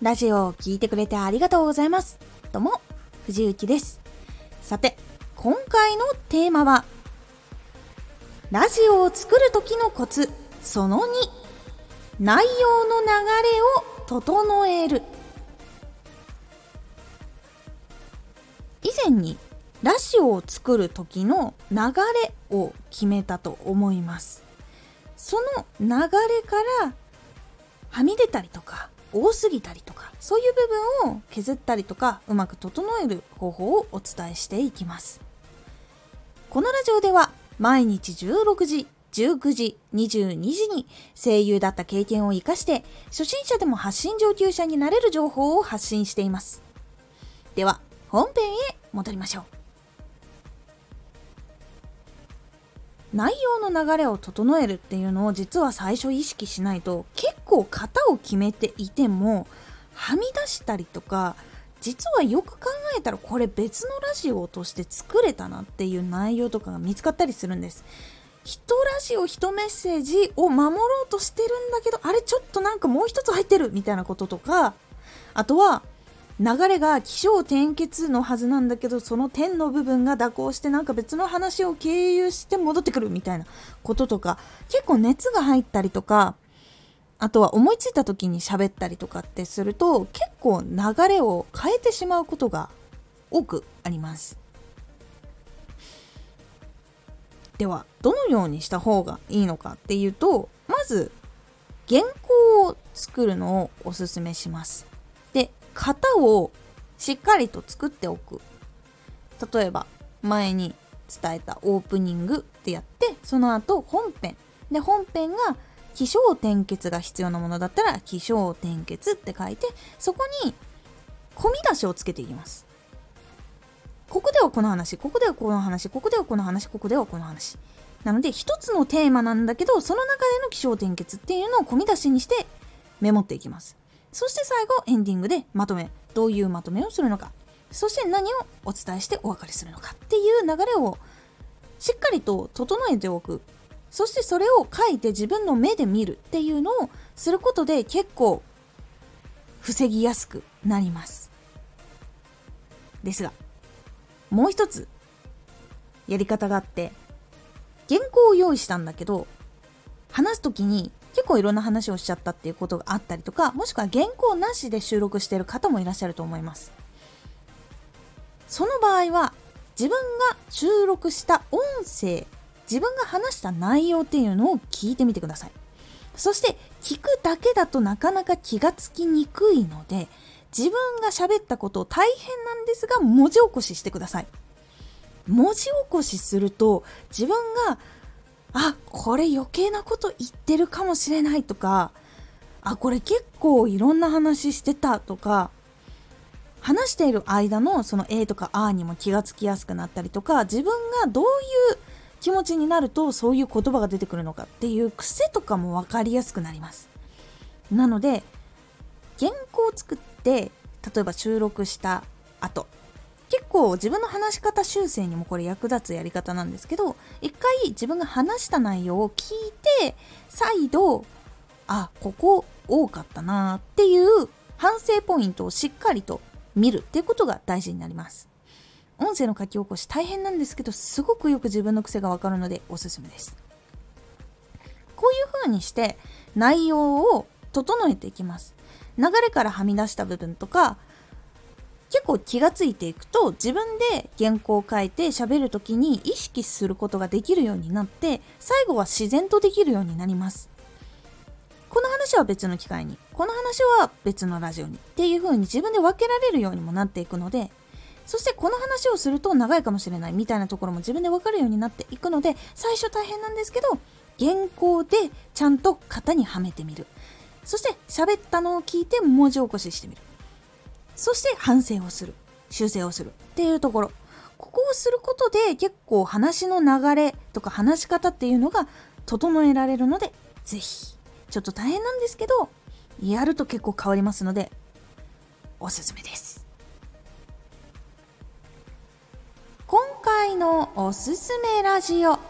ラジオを聴いてくれてありがとうございます。どうも、藤幸です。さて、今回のテーマは、ラジオを作る時のコツ、その2、内容の流れを整える。以前にラジオを作る時の流れを決めたと思います。その流れからはみ出たりとか多すぎたりとかそういう部分を削ったりとかうまく整える方法をお伝えしていきます。このラジオでは毎日16時19時22時に声優だった経験を生かして初心者でも発信上級者になれる情報を発信しています。では本編へ戻りましょう。内容の流れを整えるっていうのを実は最初意識しないと結構型を決めていてもはみ出したりとか実はよく考えたらこれ別のラジオとして作れたなっていう内容とかが見つかったりするんです。一ラジオ一メッセージを守ろうとしてるんだけどあれちょっとなんかもう一つ入ってるみたいなこととかあとは流れが起承転結のはずなんだけどその点の部分が蛇行してなんか別の話を経由して戻ってくるみたいなこととか結構熱が入ったりとかあとは思いついた時に喋ったりとかってすると結構流れを変えてしまうことが多くあります。ではどのようにした方がいいのかっていうとまず原稿を作るのをおすすめします。で型をしっかりと作っておく。例えば前に伝えたオープニングってやってその後本編。で本編が起承転結が必要なものだったら起承転結って書いてそこに込み出しをつけていきます。ここではこの話ここではこの話ここではこの話ここではこの話。なので一つのテーマなんだけどその中での起承転結っていうのを込み出しにしてメモっていきます。そして最後エンディングでまとめどういうまとめをするのか。そして何をお伝えしてお別れするのかっていう流れをしっかりと整えておく。そしてそれを書いて自分の目で見るっていうのをすることで結構防ぎやすくなります。ですがもう一つやり方があって原稿を用意したんだけど話す時に結構いろんな話をしちゃったっていうことがあったりとかもしくは原稿なしで収録してる方もいらっしゃると思います。その場合は自分が収録した音声自分が話した内容っていうのを聞いてみてください。そして聞くだけだとなかなか気がつきにくいので自分が喋ったことを大変なんですが文字起こししてください。文字起こしすると自分があこれ余計なこと言ってるかもしれないとかあこれ結構いろんな話してたとか話している間のその A とか A にも気がつきやすくなったりとか自分がどういう気持ちになるとそういう言葉が出てくるのかっていう癖とかも分かりやすくなります。なので原稿を作って例えば収録した後結構自分の話し方修正にもこれ役立つやり方なんですけど一回自分が話した内容を聞いて再度あここ多かったなっていう反省ポイントをしっかりと見るっていうことが大事になります。音声の書き起こし大変なんですけどすごくよく自分の癖がわかるのでおすすめです。こういう風にして内容を整えていきます。流れからはみ出した部分とか結構気がついていくと自分で原稿を書いて喋る時に意識することができるようになって最後は自然とできるようになります。この話は別の機会にこの話は別のラジオにっていう風に自分で分けられるようにもなっていくのでそしてこの話をすると長いかもしれないみたいなところも自分で分かるようになっていくので最初大変なんですけど原稿でちゃんと型にはめてみる。そして喋ったのを聞いて文字起こししてみる。そして反省をする。修正をするっていうところ。ここをすることで結構話の流れとか話し方っていうのが整えられるので是非ちょっと大変なんですけどやると結構変わりますのでおすすめです。おすすめラジオ。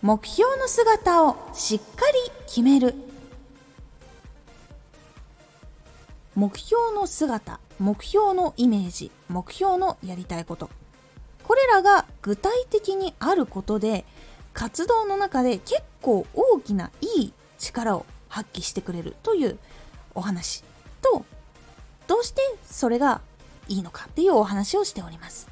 目標の姿をしっかり決める。目標の姿目標のイメージ目標のやりたいこと。これらが具体的にあることで活動の中で結構大きないい力を発揮してくれるというお話とどうしてそれがいいのかっていうお話をしております。